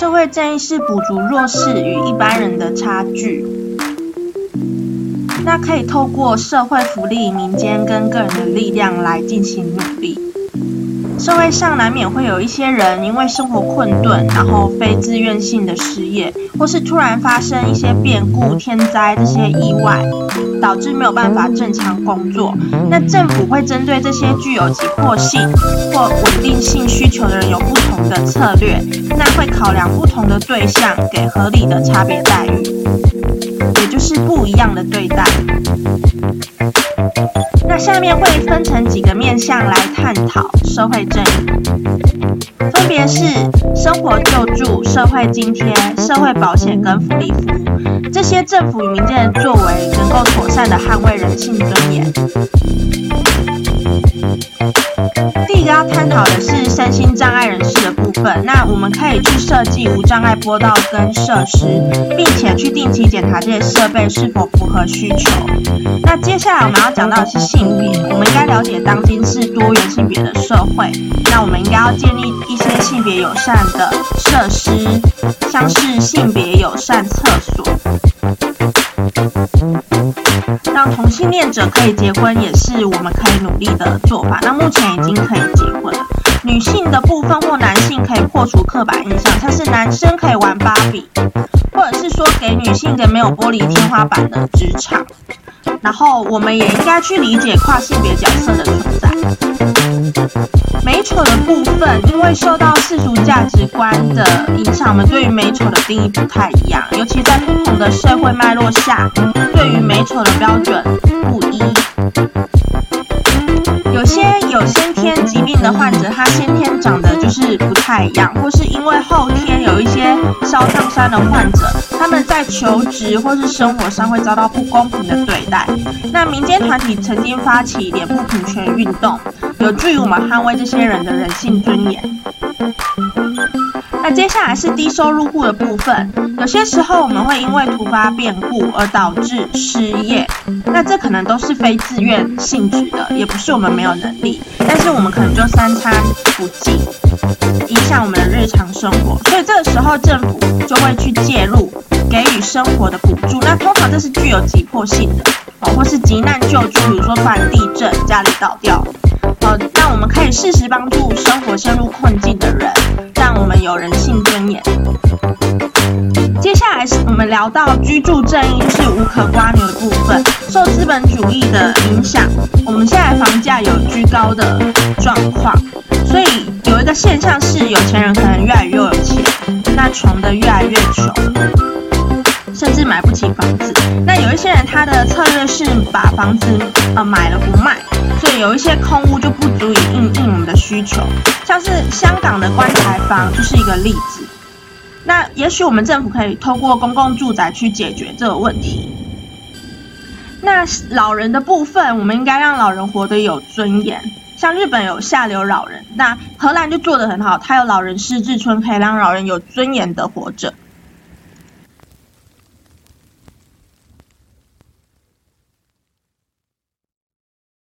社会正义是补足弱势与一般人的差距。那可以透过社会福利、民间跟个人的力量来进行努力。社会上难免会有一些人因为生活困顿，然后非自愿性的失业，或是突然发生一些变故、天灾这些意外，导致没有办法正常工作。那政府会针对这些具有急迫性或稳定性需求的人有不的策略，那会考量不同的对象，给合理的差别待遇，也就是不一样的对待。那下面会分成几个面向来探讨社会正义，分别是生活救助、社会津贴、社会保险跟福利服务，这些政府与民间的作为能够妥善的捍卫人性尊严。第一个要探讨的是身心障碍那我们可以去设计无障碍坡道跟设施，并且去定期检查这些设备是否符合需求。那接下来我们要讲到的是性别，我们应该了解当今是多元性别的社会，那我们应该要建立一些性别友善的设施，像是性别友善厕所。让同性恋者可以结婚，也是我们可以努力的做法。那目前已经可以结婚了。女性的部分或男性可以破除刻板印象，像是男生可以玩芭比，或者是说给女性一个没有玻璃天花板的职场。然后我们也应该去理解跨性别角色的存在。美丑的部分，因为受到世俗价值观的影响，我们对于美丑的定义不太一样，尤其在不同的社会脉络下，对于美丑的标准不一。患者，他先天长得就是不太一样，或是因为后天有一些烧烫伤的患者，他们在求职或是生活上会遭到不公平的对待。那民间团体曾经发起脸部平权运动，有助于我们捍卫这些人的人性尊严。接下来是低收入户的部分，有些时候我们会因为突发变故而导致失业，那这可能都是非自愿性质的，也不是我们没有能力，但是我们可能就三餐不济，影响我们的日常生活，所以这个时候政府就会去介入，给予生活的补助。那通常这是具有急迫性的，哦，或是急难救助，比如说突然地震，家里倒掉，呃，那我们可以适时帮助生活陷入困境。有人性尊严。接下来是我们聊到居住正义，是无可刮牛的部分。受资本主义的影响，我们现在房价有居高的状况，所以有一个现象是，有钱人可能越来越有钱，那穷的越来越穷，甚至买不起房子。那有一些人他的策略是把房子呃买了不卖。所以有一些空屋就不足以应应我们的需求，像是香港的棺材房就是一个例子。那也许我们政府可以透过公共住宅去解决这个问题。那老人的部分，我们应该让老人活得有尊严。像日本有下流老人，那荷兰就做得很好，它有老人失智村，可以让老人有尊严的活着。